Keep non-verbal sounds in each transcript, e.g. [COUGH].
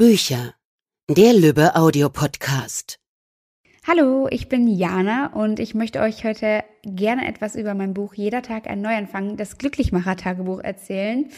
Bücher. Der Lübbe Audio Podcast. Hallo, ich bin Jana und ich möchte euch heute gerne etwas über mein Buch Jeder Tag ein Neuanfang, das Glücklichmacher-Tagebuch erzählen.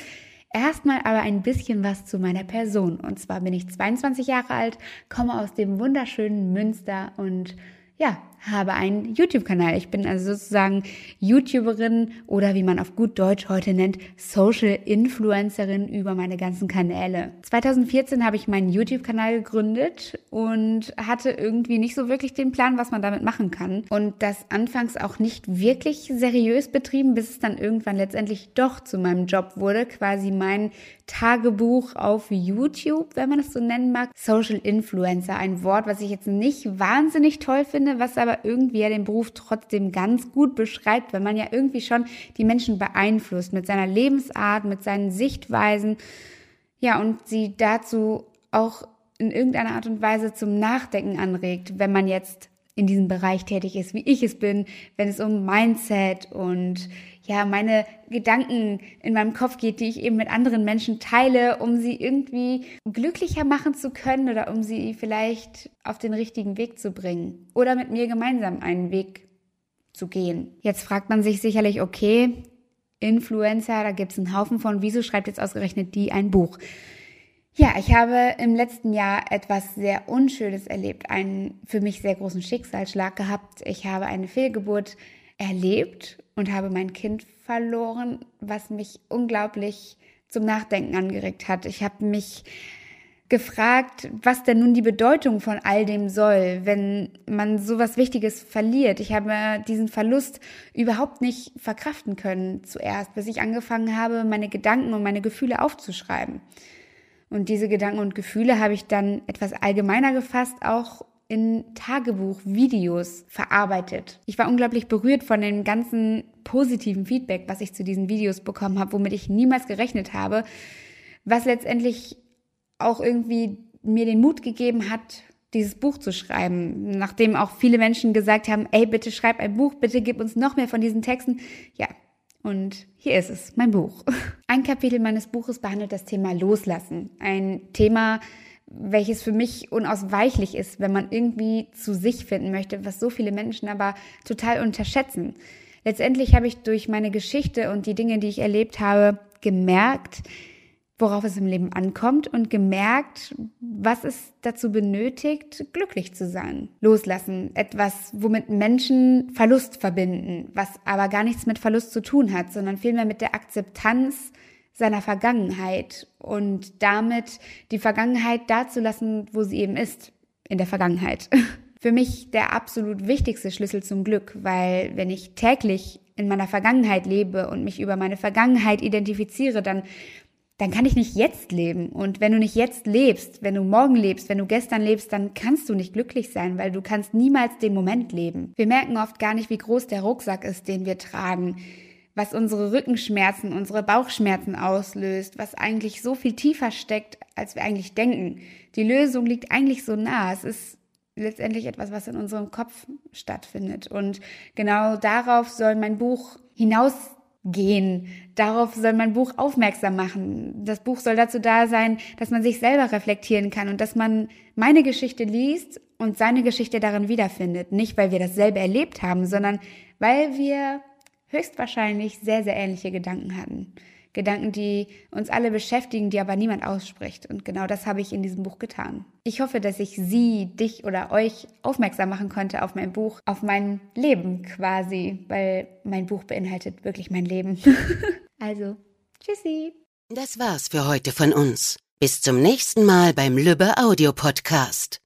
Erstmal aber ein bisschen was zu meiner Person. Und zwar bin ich 22 Jahre alt, komme aus dem wunderschönen Münster und ja, habe einen YouTube-Kanal. Ich bin also sozusagen YouTuberin oder wie man auf gut Deutsch heute nennt, Social Influencerin über meine ganzen Kanäle. 2014 habe ich meinen YouTube-Kanal gegründet und hatte irgendwie nicht so wirklich den Plan, was man damit machen kann. Und das anfangs auch nicht wirklich seriös betrieben, bis es dann irgendwann letztendlich doch zu meinem Job wurde, quasi mein Tagebuch auf YouTube, wenn man es so nennen mag. Social Influencer, ein Wort, was ich jetzt nicht wahnsinnig toll finde, was aber irgendwie ja den Beruf trotzdem ganz gut beschreibt, weil man ja irgendwie schon die Menschen beeinflusst mit seiner Lebensart, mit seinen Sichtweisen. Ja, und sie dazu auch in irgendeiner Art und Weise zum Nachdenken anregt, wenn man jetzt in diesem Bereich tätig ist, wie ich es bin, wenn es um Mindset und ja, meine Gedanken in meinem Kopf geht, die ich eben mit anderen Menschen teile, um sie irgendwie glücklicher machen zu können oder um sie vielleicht auf den richtigen Weg zu bringen oder mit mir gemeinsam einen Weg zu gehen. Jetzt fragt man sich sicherlich, okay, Influencer, da gibt es einen Haufen von, wieso schreibt jetzt ausgerechnet die ein Buch? Ja, ich habe im letzten Jahr etwas sehr Unschönes erlebt, einen für mich sehr großen Schicksalsschlag gehabt. Ich habe eine Fehlgeburt erlebt und habe mein Kind verloren, was mich unglaublich zum Nachdenken angeregt hat. Ich habe mich gefragt, was denn nun die Bedeutung von all dem soll, wenn man sowas Wichtiges verliert. Ich habe diesen Verlust überhaupt nicht verkraften können zuerst, bis ich angefangen habe, meine Gedanken und meine Gefühle aufzuschreiben. Und diese Gedanken und Gefühle habe ich dann etwas allgemeiner gefasst, auch in Tagebuch-Videos verarbeitet. Ich war unglaublich berührt von dem ganzen positiven Feedback, was ich zu diesen Videos bekommen habe, womit ich niemals gerechnet habe, was letztendlich auch irgendwie mir den Mut gegeben hat, dieses Buch zu schreiben, nachdem auch viele Menschen gesagt haben, ey, bitte schreib ein Buch, bitte gib uns noch mehr von diesen Texten. Ja, und hier ist es, mein Buch. [LAUGHS] Ein Kapitel meines Buches behandelt das Thema Loslassen. Ein Thema, welches für mich unausweichlich ist, wenn man irgendwie zu sich finden möchte, was so viele Menschen aber total unterschätzen. Letztendlich habe ich durch meine Geschichte und die Dinge, die ich erlebt habe, gemerkt, worauf es im Leben ankommt und gemerkt, was es dazu benötigt, glücklich zu sein. Loslassen, etwas, womit Menschen Verlust verbinden, was aber gar nichts mit Verlust zu tun hat, sondern vielmehr mit der Akzeptanz seiner Vergangenheit und damit die Vergangenheit dazulassen, wo sie eben ist, in der Vergangenheit. [LAUGHS] Für mich der absolut wichtigste Schlüssel zum Glück, weil wenn ich täglich in meiner Vergangenheit lebe und mich über meine Vergangenheit identifiziere, dann dann kann ich nicht jetzt leben. Und wenn du nicht jetzt lebst, wenn du morgen lebst, wenn du gestern lebst, dann kannst du nicht glücklich sein, weil du kannst niemals den Moment leben. Wir merken oft gar nicht, wie groß der Rucksack ist, den wir tragen was unsere Rückenschmerzen, unsere Bauchschmerzen auslöst, was eigentlich so viel tiefer steckt, als wir eigentlich denken. Die Lösung liegt eigentlich so nah. Es ist letztendlich etwas, was in unserem Kopf stattfindet. Und genau darauf soll mein Buch hinausgehen. Darauf soll mein Buch aufmerksam machen. Das Buch soll dazu da sein, dass man sich selber reflektieren kann und dass man meine Geschichte liest und seine Geschichte darin wiederfindet. Nicht, weil wir dasselbe erlebt haben, sondern weil wir höchstwahrscheinlich sehr, sehr ähnliche Gedanken hatten. Gedanken, die uns alle beschäftigen, die aber niemand ausspricht. Und genau das habe ich in diesem Buch getan. Ich hoffe, dass ich Sie, dich oder euch aufmerksam machen konnte auf mein Buch, auf mein Leben quasi, weil mein Buch beinhaltet wirklich mein Leben. [LAUGHS] also, tschüssi. Das war's für heute von uns. Bis zum nächsten Mal beim Lübbe Audio Podcast.